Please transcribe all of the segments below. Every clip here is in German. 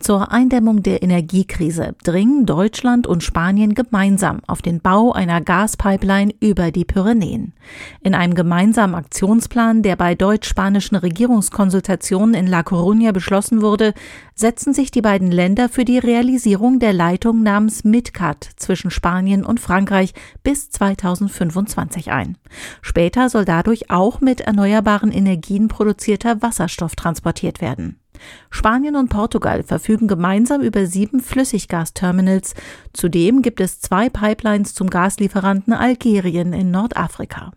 Zur Eindämmung der Energiekrise dringen Deutschland und Spanien gemeinsam auf den Bau einer Gaspipeline über die Pyrenäen. In einem gemeinsamen Aktionsplan, der bei deutsch-spanischen Regierungskonsultationen in La Coruña beschlossen wurde, setzen sich die beiden Länder für die Realisierung der Leitung namens MidCat zwischen Spanien und Frankreich bis 2025 ein. Später soll dadurch auch mit erneuerbaren Energien produzierter Wasserstoff transportiert werden. Spanien und Portugal verfügen gemeinsam über sieben Flüssiggasterminals. Zudem gibt es zwei Pipelines zum Gaslieferanten Algerien in Nordafrika.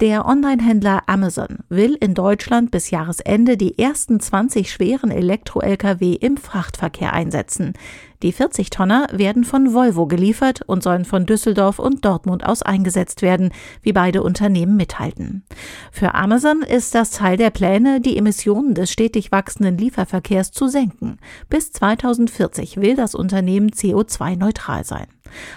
Der Online-Händler Amazon will in Deutschland bis Jahresende die ersten 20 schweren Elektro-Lkw im Frachtverkehr einsetzen. Die 40-Tonner werden von Volvo geliefert und sollen von Düsseldorf und Dortmund aus eingesetzt werden, wie beide Unternehmen mithalten. Für Amazon ist das Teil der Pläne, die Emissionen des stetig wachsenden Lieferverkehrs zu senken. Bis 2040 will das Unternehmen CO2-neutral sein.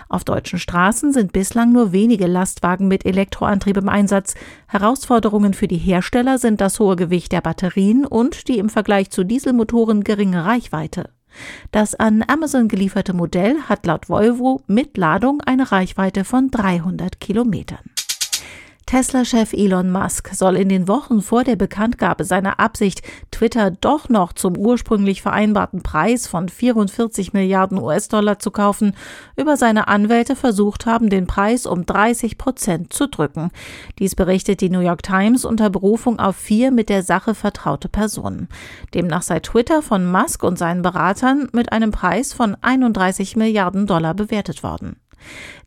Auf deutschen Straßen sind bislang nur wenige Lastwagen mit Elektroantrieb im Einsatz. Herausforderungen für die Hersteller sind das hohe Gewicht der Batterien und die im Vergleich zu Dieselmotoren geringe Reichweite. Das an Amazon gelieferte Modell hat laut Volvo mit Ladung eine Reichweite von 300 Kilometern. Tesla-Chef Elon Musk soll in den Wochen vor der Bekanntgabe seiner Absicht, Twitter doch noch zum ursprünglich vereinbarten Preis von 44 Milliarden US-Dollar zu kaufen, über seine Anwälte versucht haben, den Preis um 30 Prozent zu drücken. Dies berichtet die New York Times unter Berufung auf vier mit der Sache vertraute Personen. Demnach sei Twitter von Musk und seinen Beratern mit einem Preis von 31 Milliarden Dollar bewertet worden.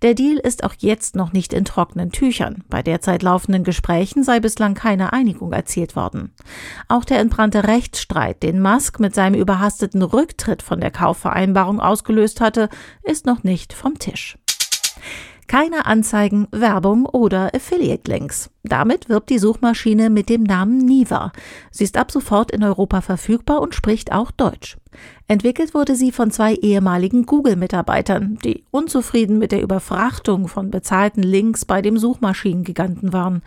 Der Deal ist auch jetzt noch nicht in trockenen Tüchern. Bei derzeit laufenden Gesprächen sei bislang keine Einigung erzielt worden. Auch der entbrannte Rechtsstreit, den Musk mit seinem überhasteten Rücktritt von der Kaufvereinbarung ausgelöst hatte, ist noch nicht vom Tisch. Keine Anzeigen, Werbung oder Affiliate-Links. Damit wirbt die Suchmaschine mit dem Namen Niva. Sie ist ab sofort in Europa verfügbar und spricht auch Deutsch. Entwickelt wurde sie von zwei ehemaligen Google-Mitarbeitern, die unzufrieden mit der Überfrachtung von bezahlten Links bei dem Suchmaschinengiganten waren.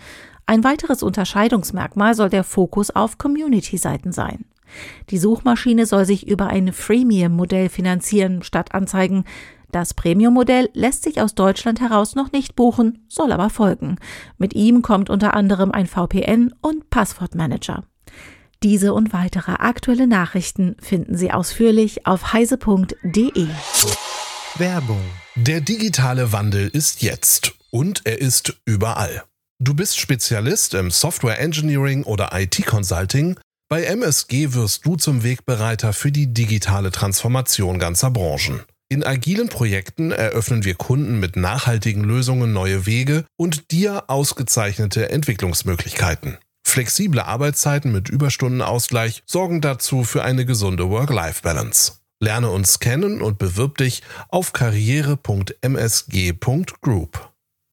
Ein weiteres Unterscheidungsmerkmal soll der Fokus auf Community-Seiten sein. Die Suchmaschine soll sich über ein Freemium-Modell finanzieren statt Anzeigen. Das Premium-Modell lässt sich aus Deutschland heraus noch nicht buchen, soll aber folgen. Mit ihm kommt unter anderem ein VPN und Passwortmanager. Diese und weitere aktuelle Nachrichten finden Sie ausführlich auf heise.de. Werbung. Der digitale Wandel ist jetzt und er ist überall. Du bist Spezialist im Software Engineering oder IT Consulting. Bei MSG wirst du zum Wegbereiter für die digitale Transformation ganzer Branchen. In agilen Projekten eröffnen wir Kunden mit nachhaltigen Lösungen neue Wege und dir ausgezeichnete Entwicklungsmöglichkeiten. Flexible Arbeitszeiten mit Überstundenausgleich sorgen dazu für eine gesunde Work-Life-Balance. Lerne uns kennen und bewirb dich auf karriere.msg.group.